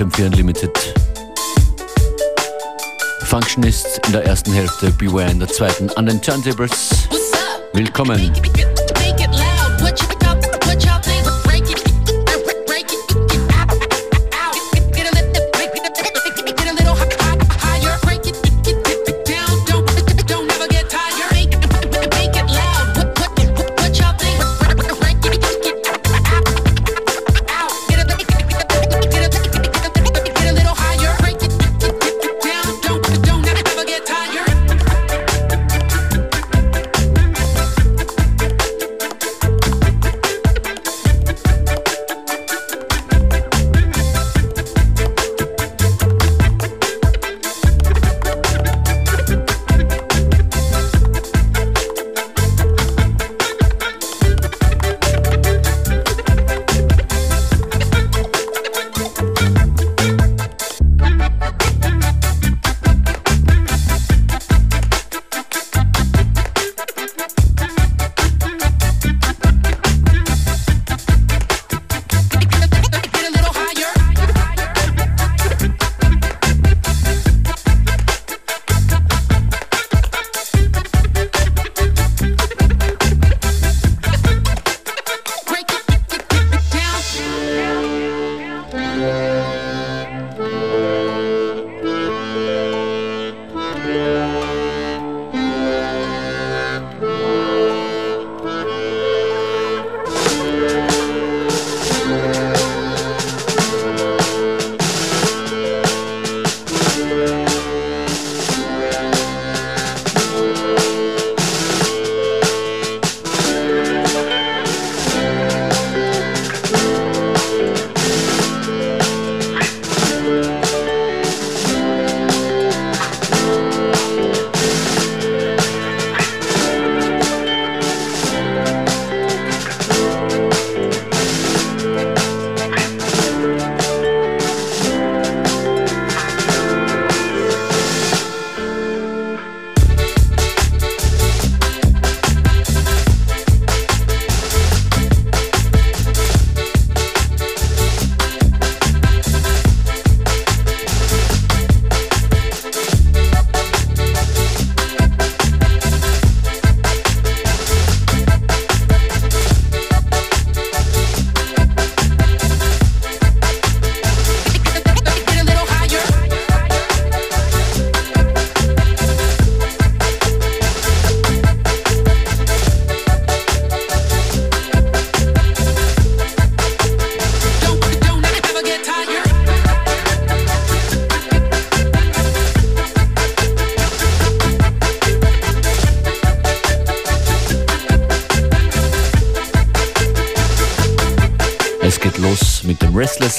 ist FM4 Unlimited. Functionist in der ersten Hälfte, Beware in der zweiten. An den Turntables. Willkommen.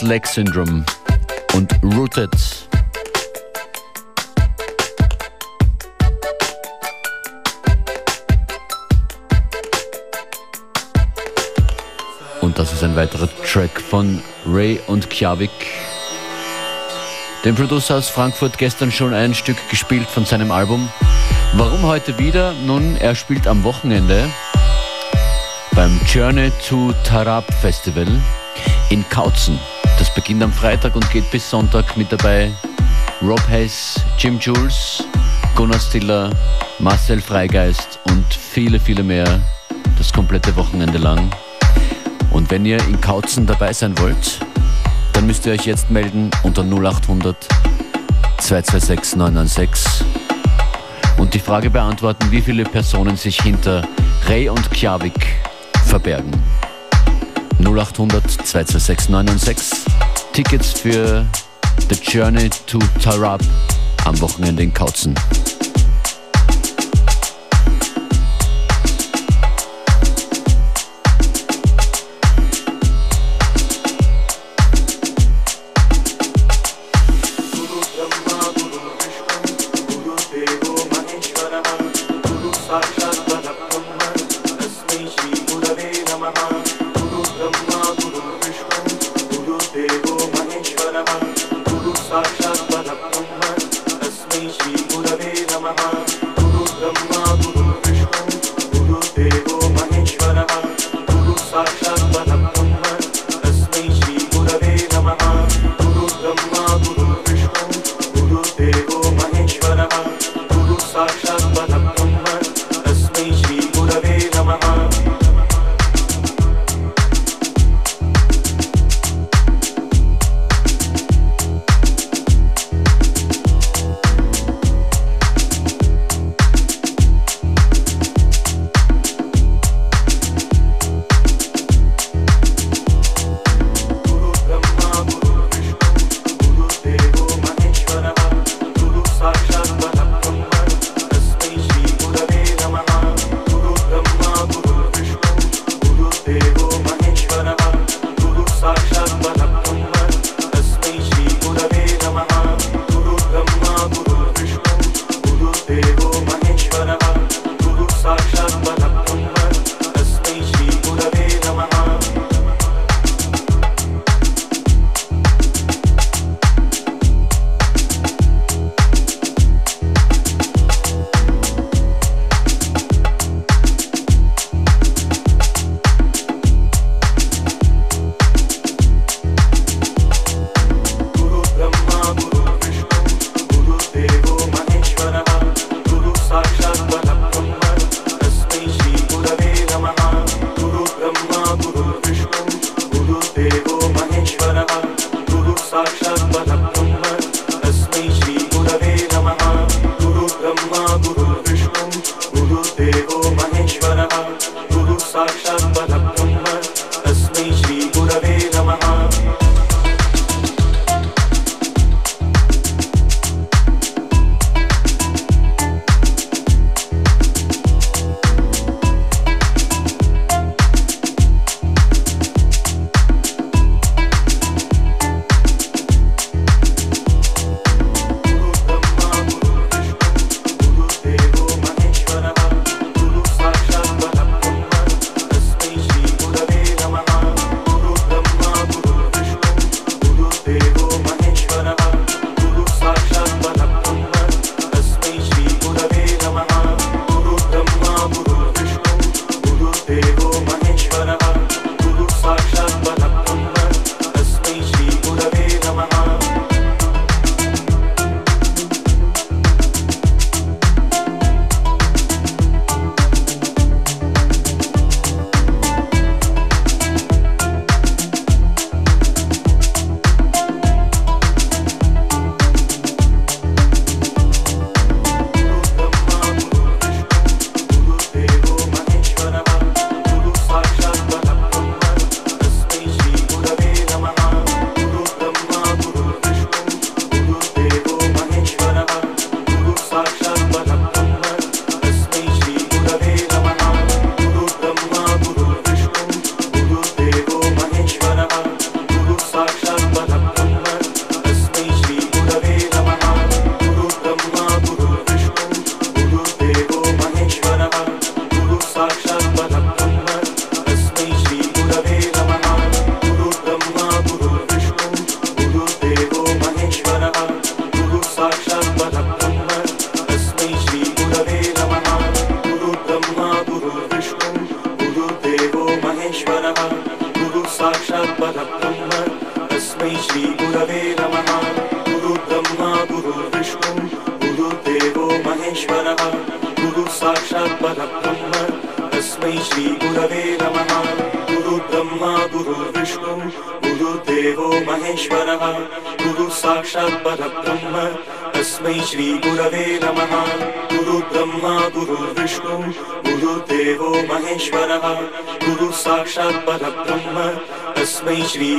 Leg Syndrome und Rooted. Und das ist ein weiterer Track von Ray und Kjavik. Dem Producer aus Frankfurt gestern schon ein Stück gespielt von seinem Album. Warum heute wieder? Nun, er spielt am Wochenende beim Journey to Tarab Festival in Kautzen. Das beginnt am Freitag und geht bis Sonntag mit dabei Rob Hayes, Jim Jules, Gunnar Stiller, Marcel Freigeist und viele, viele mehr das komplette Wochenende lang. Und wenn ihr in Kautzen dabei sein wollt, dann müsst ihr euch jetzt melden unter 0800 226 996 und die Frage beantworten, wie viele Personen sich hinter Ray und Kjavik verbergen. 0800 226 996 Tickets für The Journey to Tarab am Wochenende in Kautzen. Shri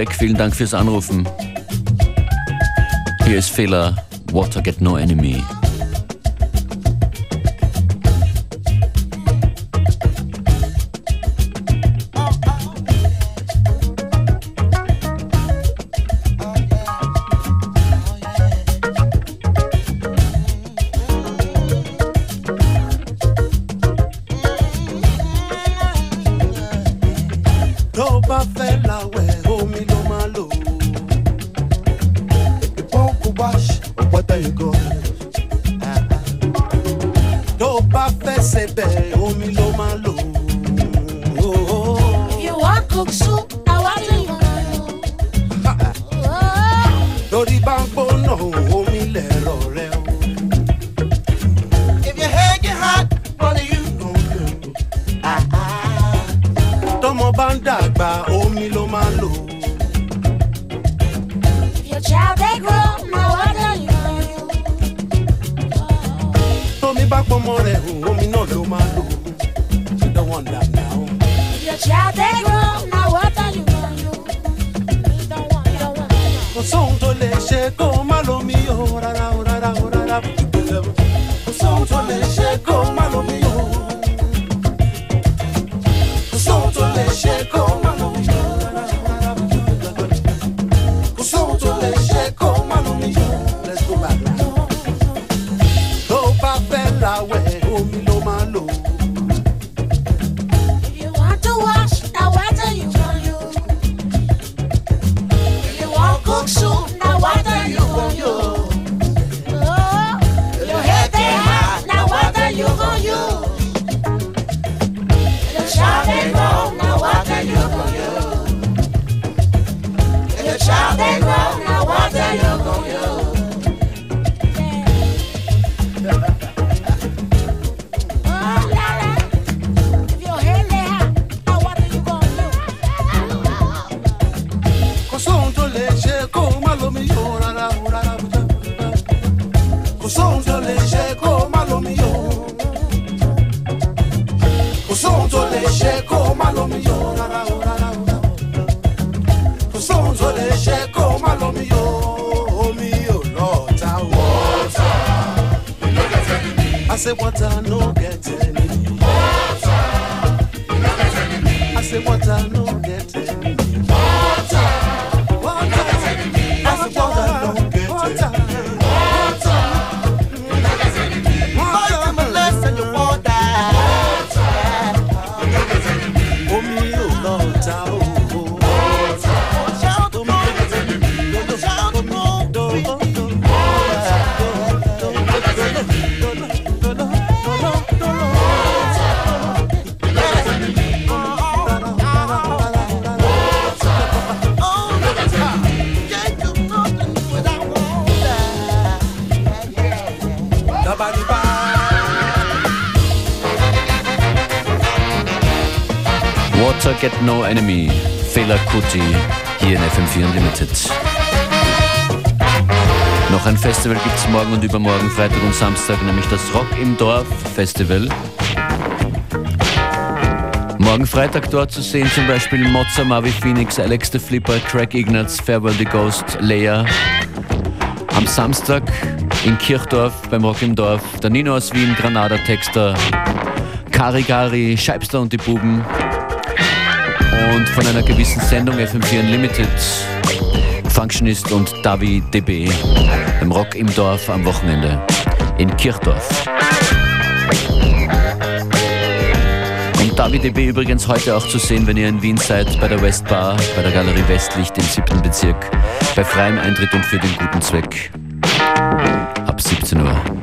weg. Vielen Dank fürs Anrufen. Hier ist Fehler. Water Get No Enemy. Get No Enemy, Fela Kuti, hier in FM4 Unlimited. Noch ein Festival gibt es morgen und übermorgen, Freitag und Samstag, nämlich das Rock im Dorf Festival. Morgen Freitag dort zu sehen zum Beispiel Mozza, Mavi Phoenix, Alex the Flipper, Craig Ignatz, Farewell the Ghost, Leia. Am Samstag in Kirchdorf beim Rock im Dorf der Nino aus Wien, Granada Texter, Karigari, Scheibster und die Buben und von einer gewissen Sendung FM4 Unlimited Functionist und Davi DB im Rock im Dorf am Wochenende in Kirchdorf. Und Davi DB übrigens heute auch zu sehen, wenn ihr in Wien seid, bei der Westbar, bei der Galerie Westlicht im 7. Bezirk, bei freiem Eintritt und für den guten Zweck. Ab 17 Uhr.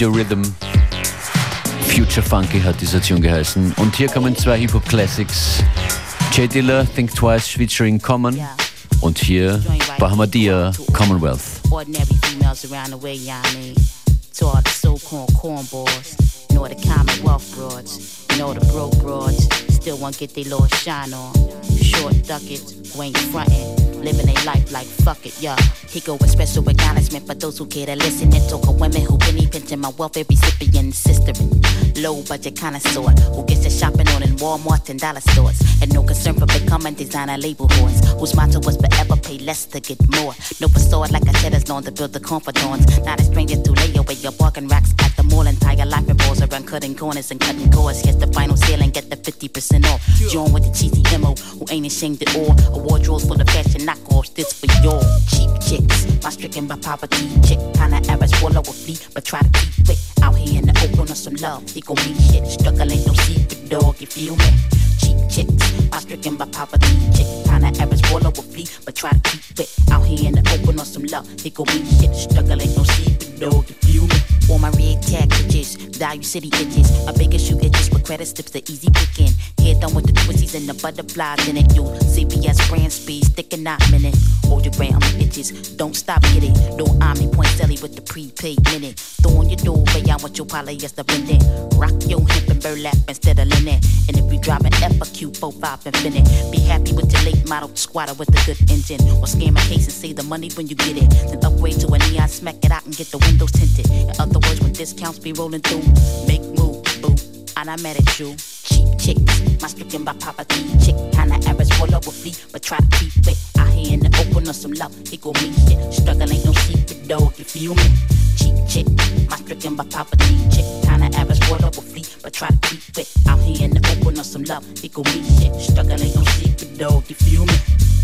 Your Rhythm. Future Funky hat dieser Tune geheißen. Und hier kommen zwei Hip-Hop-Classics. J Diller, Think Twice featuring Common. Und hier Bahamadia, Commonwealth. Ordinary females around the way, y'all mean. To all the so-called cornballs. Nor the Commonwealth broads. Nor the broke broads. Still won't get their little shine on. Short duckets, who ain't frontin'. living a life like fuck it, yeah. He go with special acknowledgement for those who care to listen and talk of women who penny pinching my welfare recipient sister. Low budget connoisseur who gets to shopping on in Walmart and dollar stores. And no concern for becoming designer label whores. Whose motto was forever pay less to get more. No facade like I said is known to build the confidence. Not a stranger to lay away your bargain racks the mall. Entire life revolves around cutting corners and cutting cords. Here's the final sale and get the 50% off. Join with the cheesy MO who ain't ashamed at all. A wardrobe full of fashion knockoffs. This for your cheap chicks. My stricken by poverty chick. Kinda average, swallow a flea, but try to keep it. Out here in the open on some love. He gon' be shit. Struggle ain't no secret, dog. You feel me? Cheap chicks. My stricken by poverty chick. Kinda average, swallow a flea, but try to keep it. Out here in the open on some love. He gon' be shit. Struggle ain't no secret, dog. You feel me? All my red bitches, value city itches. A bigger shoe itches with credit slips, the easy picking. Head done with the twisties and the butterflies in it. You CBS brand speed, sticking out minute. Hold your ground, itches. Don't stop, get it. No Omni point selly with the prepaid minute. Throw on your doorway, I want your polyester blending. Rock your hip and burlap instead of linen. And if you drive an F, a Q, 45 infinite. Be happy with your late model squatter with a good engine. Or scam a case and save the money when you get it. Then upgrade to a neon, smack it out and get the windows tinted. In other words, when discounts be rolling through, make move, boo. And I met at you. Cheap chicks, my stricken by poverty. Chick, kinda average, full up with fee, but try to keep it. Out here in the open on some love, he gon' meet shit. Struggle ain't no secret, dog, you feel me? Cheap chick, my stricken by poverty. Chick, kinda average, full up with fee, but try to keep it. Out here in the open on some love, he gon' meet shit. Struggle ain't no secret, dog, you feel me?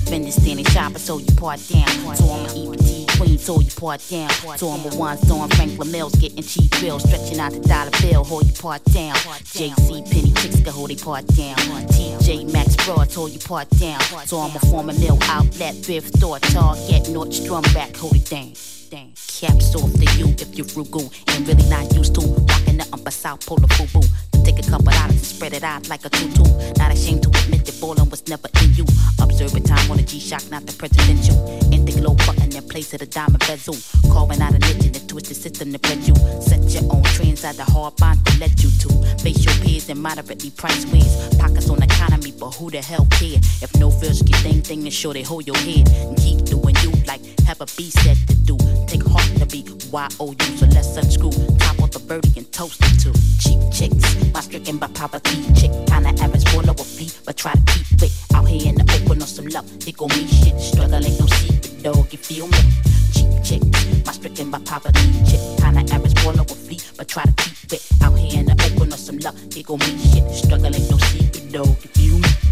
Been standing shopper, so you part down. So I'ma eat queen, so you part down. So I'm a one, so I'm Franklin Mills, getting cheap bills, stretching out the dollar bill, hold you part down. JC Penney Chicks can hold you part down. TJ Maxx Broad, hold you part down. So I'm a former mill outlet, thrift store, Target, Nordstrom Rack, hold it down. Caps off to you if you're frugal and really not used to rocking the upper South Polar Boo Boo. Take a couple dollars and spread it out like a tutu. Not ashamed to admit that ballin' was never in you. Observing time on a G-Shock, not the presidential. In the glow button in place of the diamond bezel. Carving out a niche in the twisted system to bred you. Set your own trends out the hard bond to let you to. Face your peers in moderately priced ways. Pockets on economy, but who the hell care? If no feels get thing thing and sure they hold your head. And keep doing you like have a B set to do. Take heart to be Y-O-U, so let's unscrew. Top off the birdie and toast it to cheap chicks. My stricken by poverty. Chick kinda average, of a fee, but try to keep it out here in the open on some love. They gon' me shit, struggle ain't no secret, dog. You feel me? Cheap chick, my stricken by poverty. Chick kinda average, of a fee, but try to keep it out here in the open on some love. They gon' me shit, struggle ain't no secret, dog. You feel me?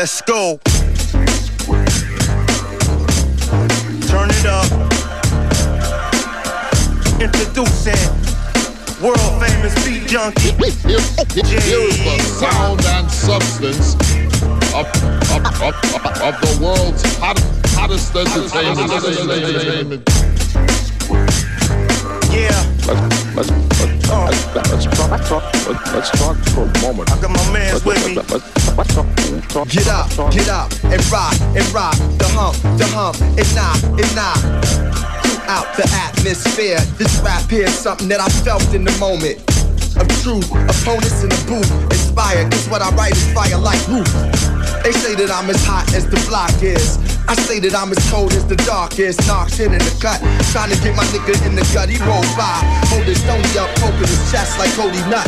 Let's go. Turn it up. Introducing world famous beat junkie. Here is the sound and substance of, of, of, of the world's hot, hottest entertainment. Yeah. Let's, let's, Let's, let's talk, let's talk, let's talk for a moment. I got my mans with me. Let's talk, let's talk. Get up, get up, and rock, and rock. The hump, the hump, and knock, and knock. Out the atmosphere. This rap here's something that I felt in the moment of truth. Opponents in the booth, inspired. Cause what I write is fire like roof. They say that I'm as hot as the block is. I say that I'm as cold as the darkest. Knocks hit in the cut. Trying to get my nigga in the gut. He rolled by. Hold his stony up, poking his chest like Cody Nutt.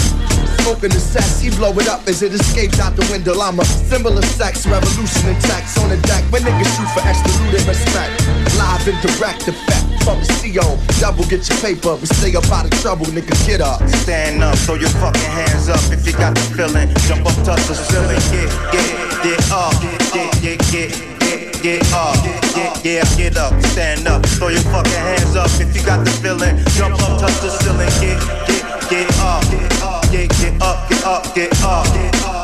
Smoking the sex, he blow it up as it escapes out the window. I'm a symbol of sex, revolution and tax on the deck. When niggas shoot for extra loot and respect. Live and direct effect from the CO. Double get your paper, but stay up out of trouble, nigga. Get up. Stand up, throw your fucking hands up if you got the feeling. Jump up, touch the ceiling, get, get, get up, get, get, get, get, get up, get, yeah, get up, stand up, throw your fucking hands up if you got the feeling. Jump up, touch the ceiling, get, get, get up, get, get up, get up, get up.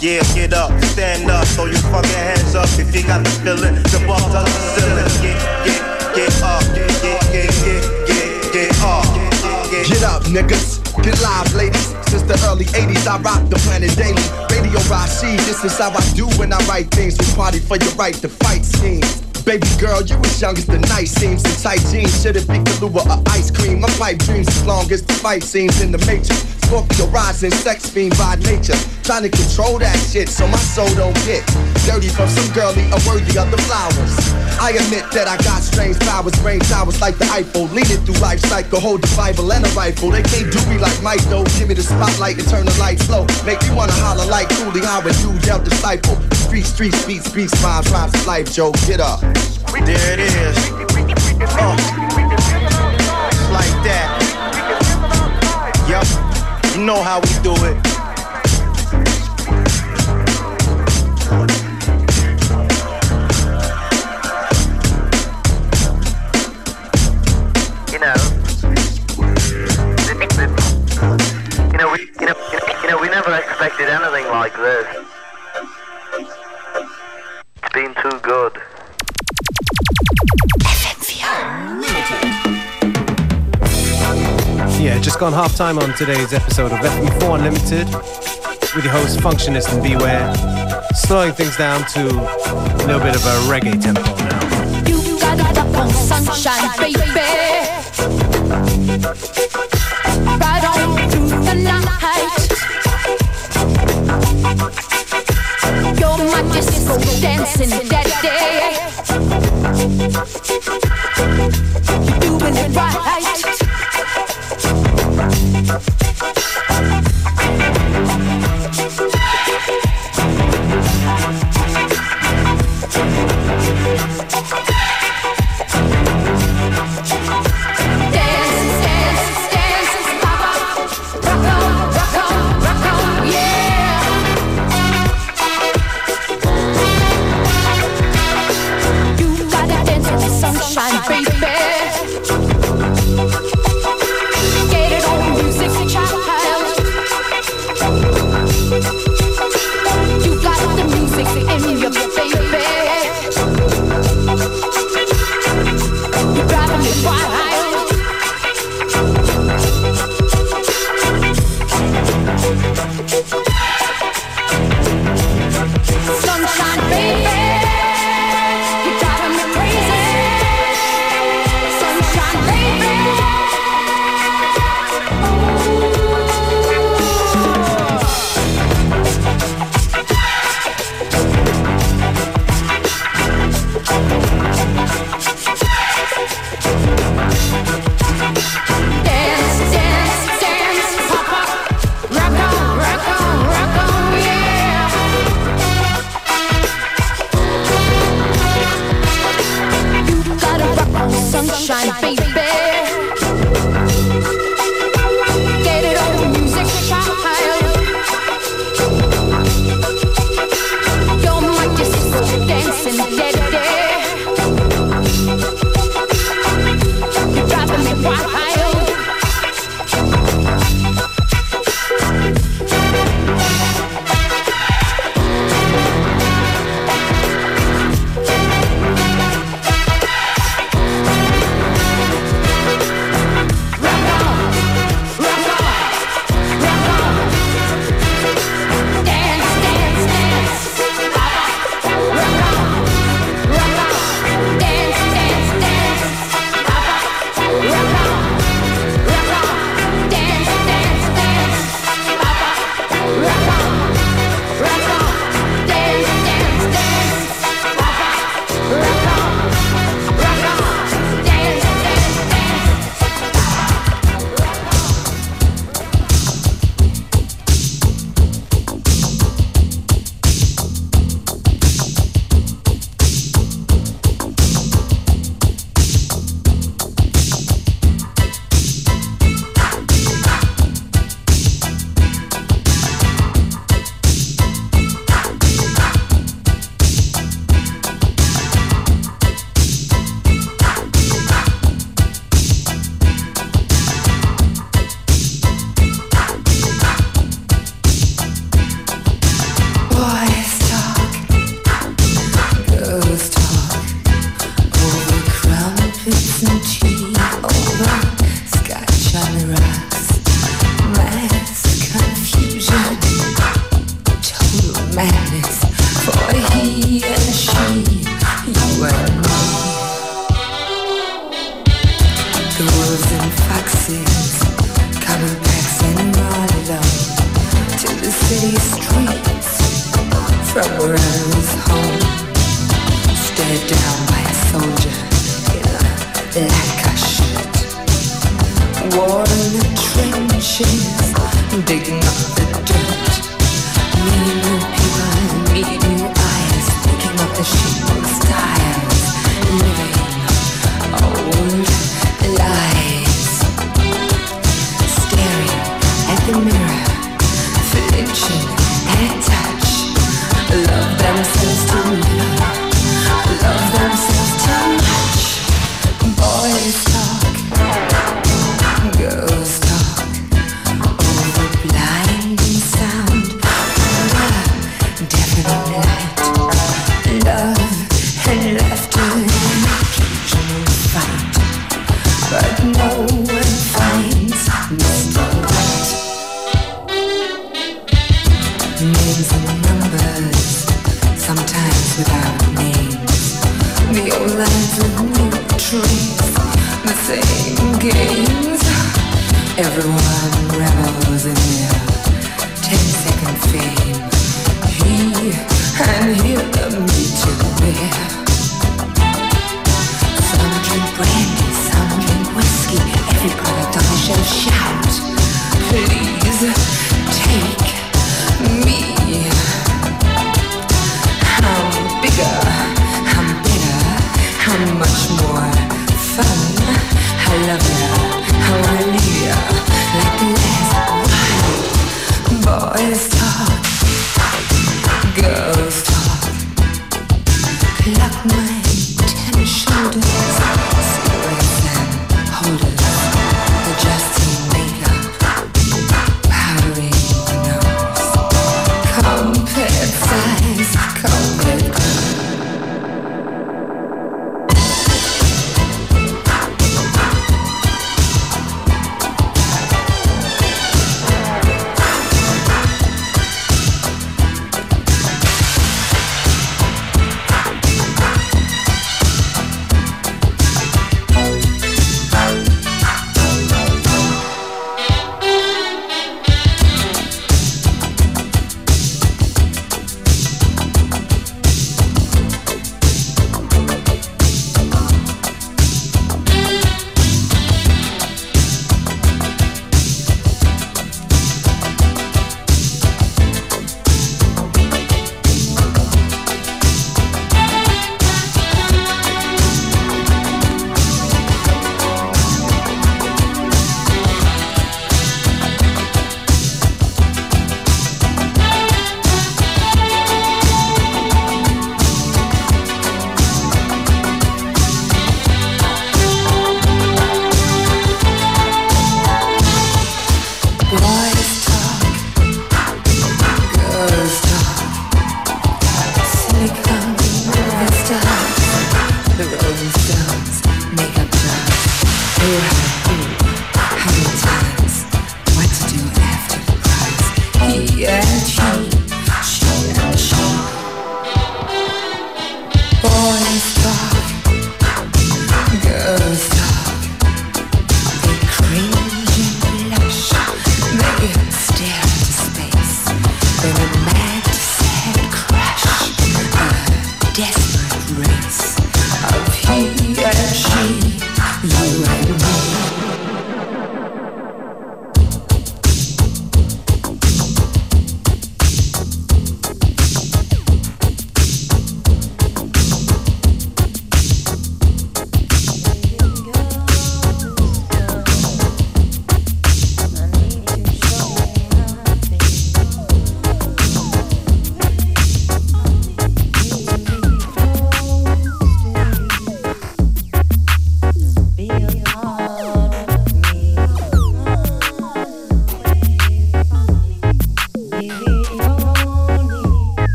Yeah, get up, stand up, throw your fucking hands up if you got the feeling. Jump up, touch the ceiling, get, get, get up, get, get, get, get, get, get up. Get up, niggas. Get live, ladies. Since the early 80s, I rock the planet daily. Radio Rashid, this is how I do when I write things. We party for your right to fight schemes. Baby girl, you as young as the night seems in tight jeans. Should it be Kahlua or ice cream? My pipe dreams as long as the fight scenes in the matrix. Scorpio rising, sex fiend by nature. Trying to control that shit so my soul don't get dirty from some girlie unworthy of the flowers. I admit that I got strange powers, brain towers like the Eiffel. Leading through life cycle, hold the Bible and a rifle. They can't do me like Mike though. Give me the spotlight and turn the lights low. Make me wanna holler like Cooley, how a dude dealt disciple. Street, street, beats, beats, rhymes, rhymes life, Joe. Get up. There it is. Uh, like that. Yup, you know how we do it. you know, you know, we, you know, you know, we never expected anything like this. Good. Yeah, just gone half time on today's episode of FM4 Unlimited with your host Functionist and Beware. Slowing things down to a little bit of a reggae tempo now. Dancing daddy. You're doing it right.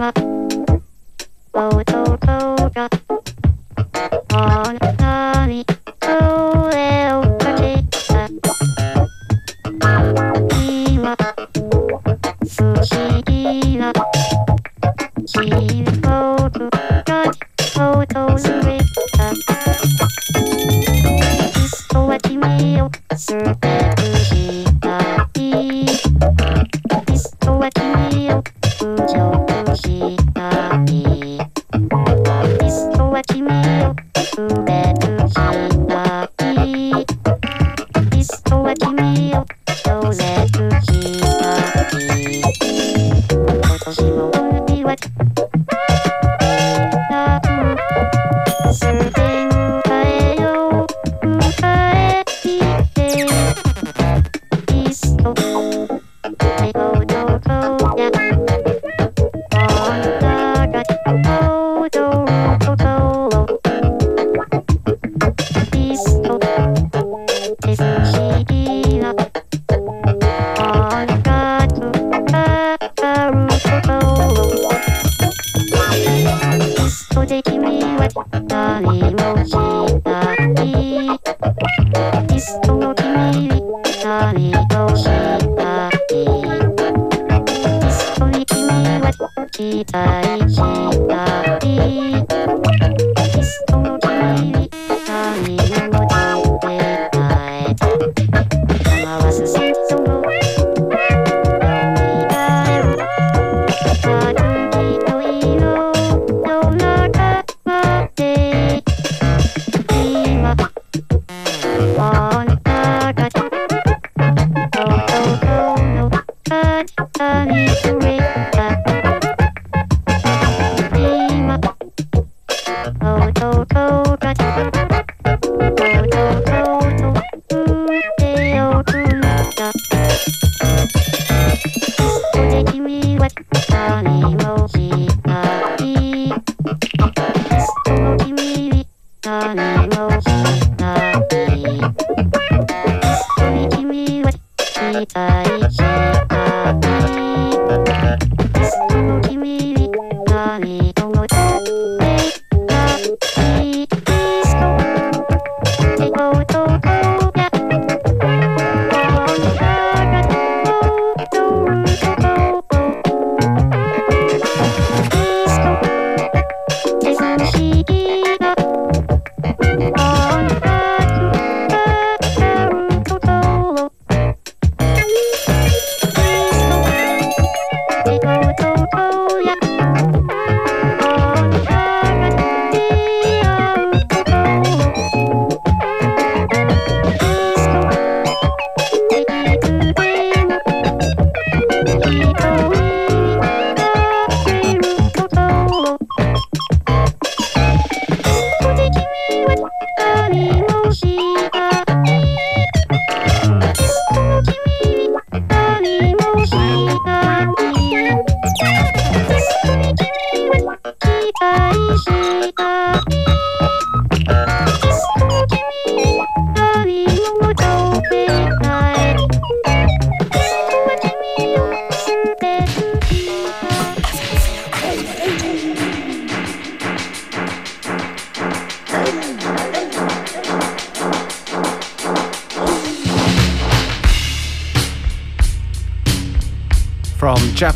Boat.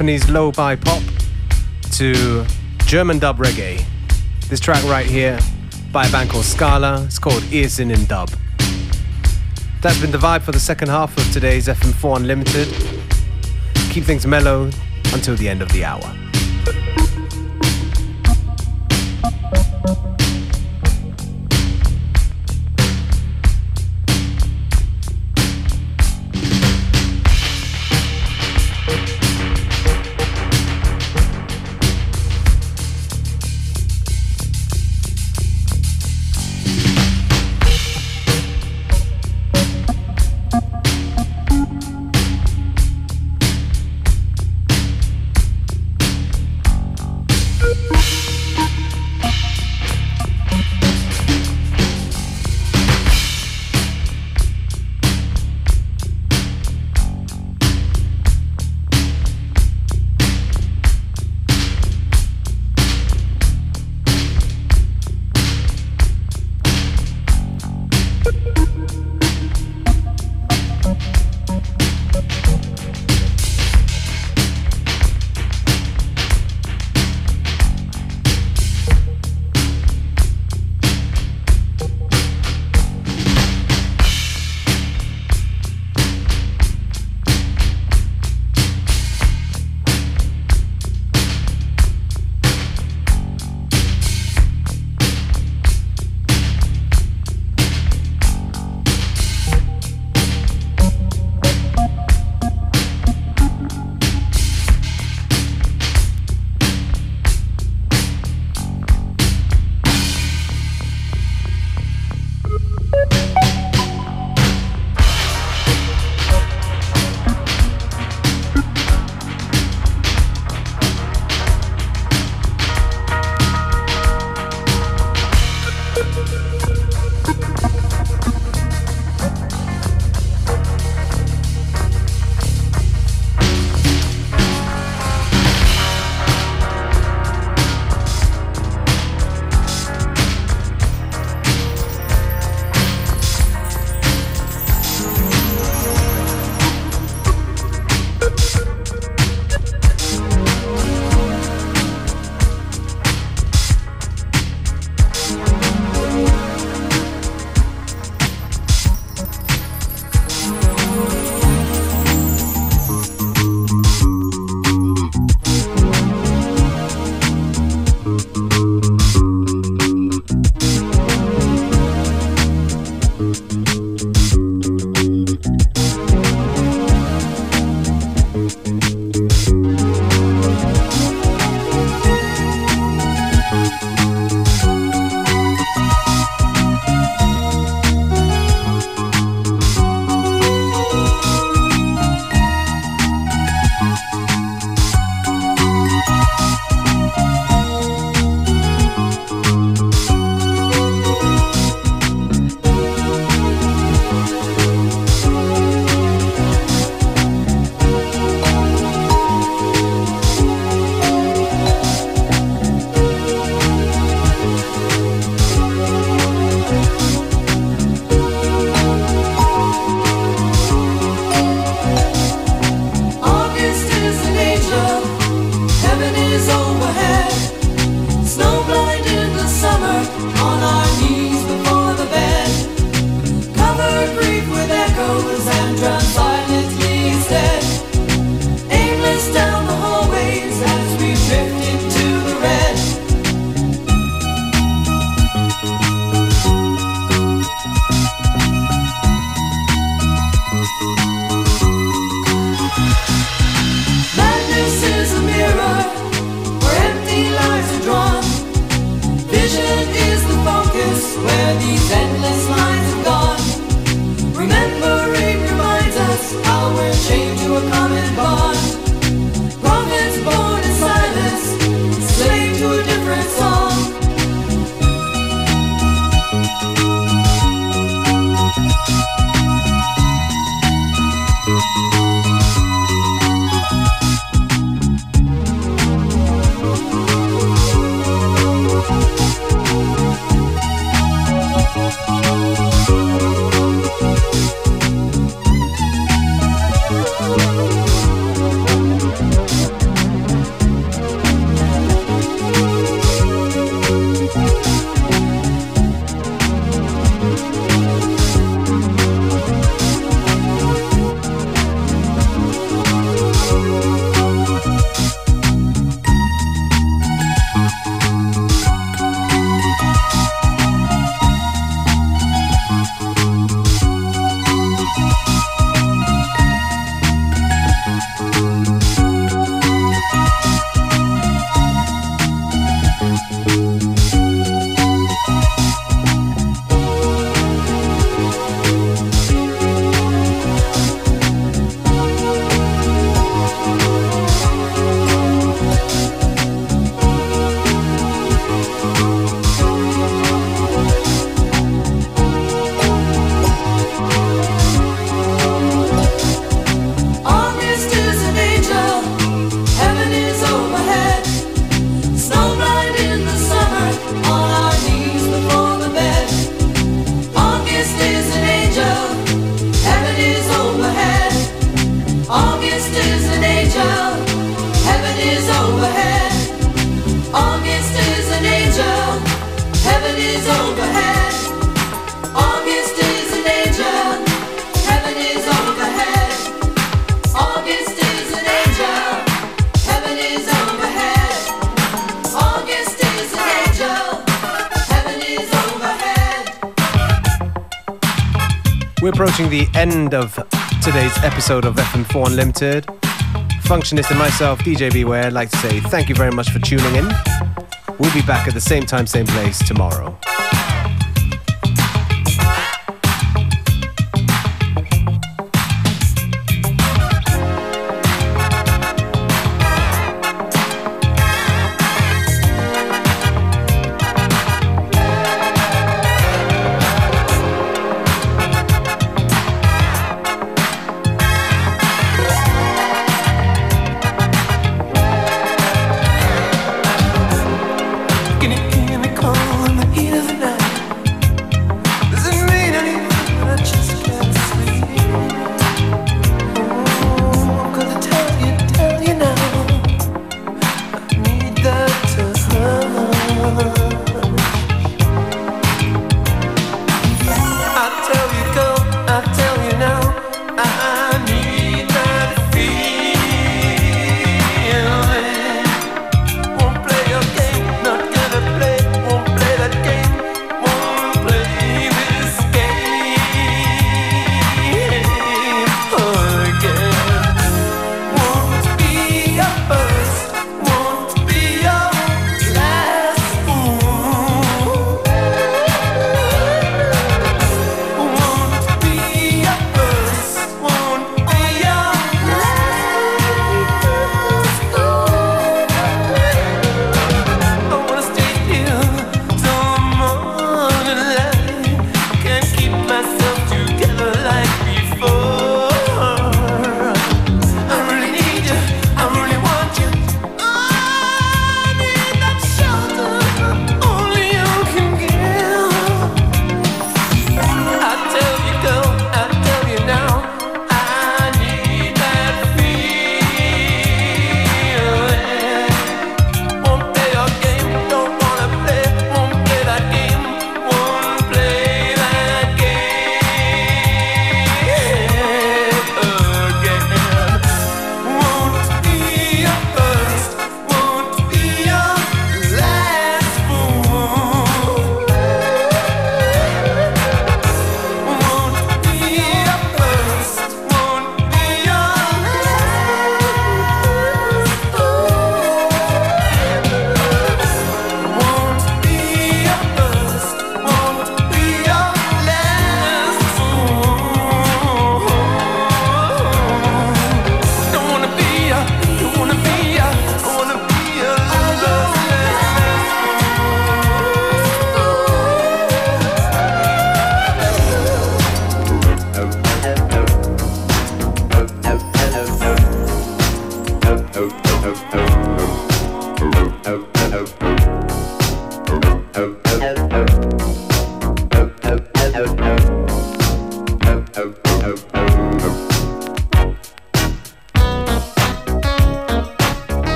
Japanese lo-fi pop to German dub reggae. This track right here by a band called Scala, it's called Earsin in Dub. That's been the vibe for the second half of today's FM4 Unlimited. Keep things mellow until the end of the hour. end of today's episode of FM4 Unlimited. Functionist and myself, DJ Beware, I'd like to say thank you very much for tuning in. We'll be back at the same time, same place tomorrow.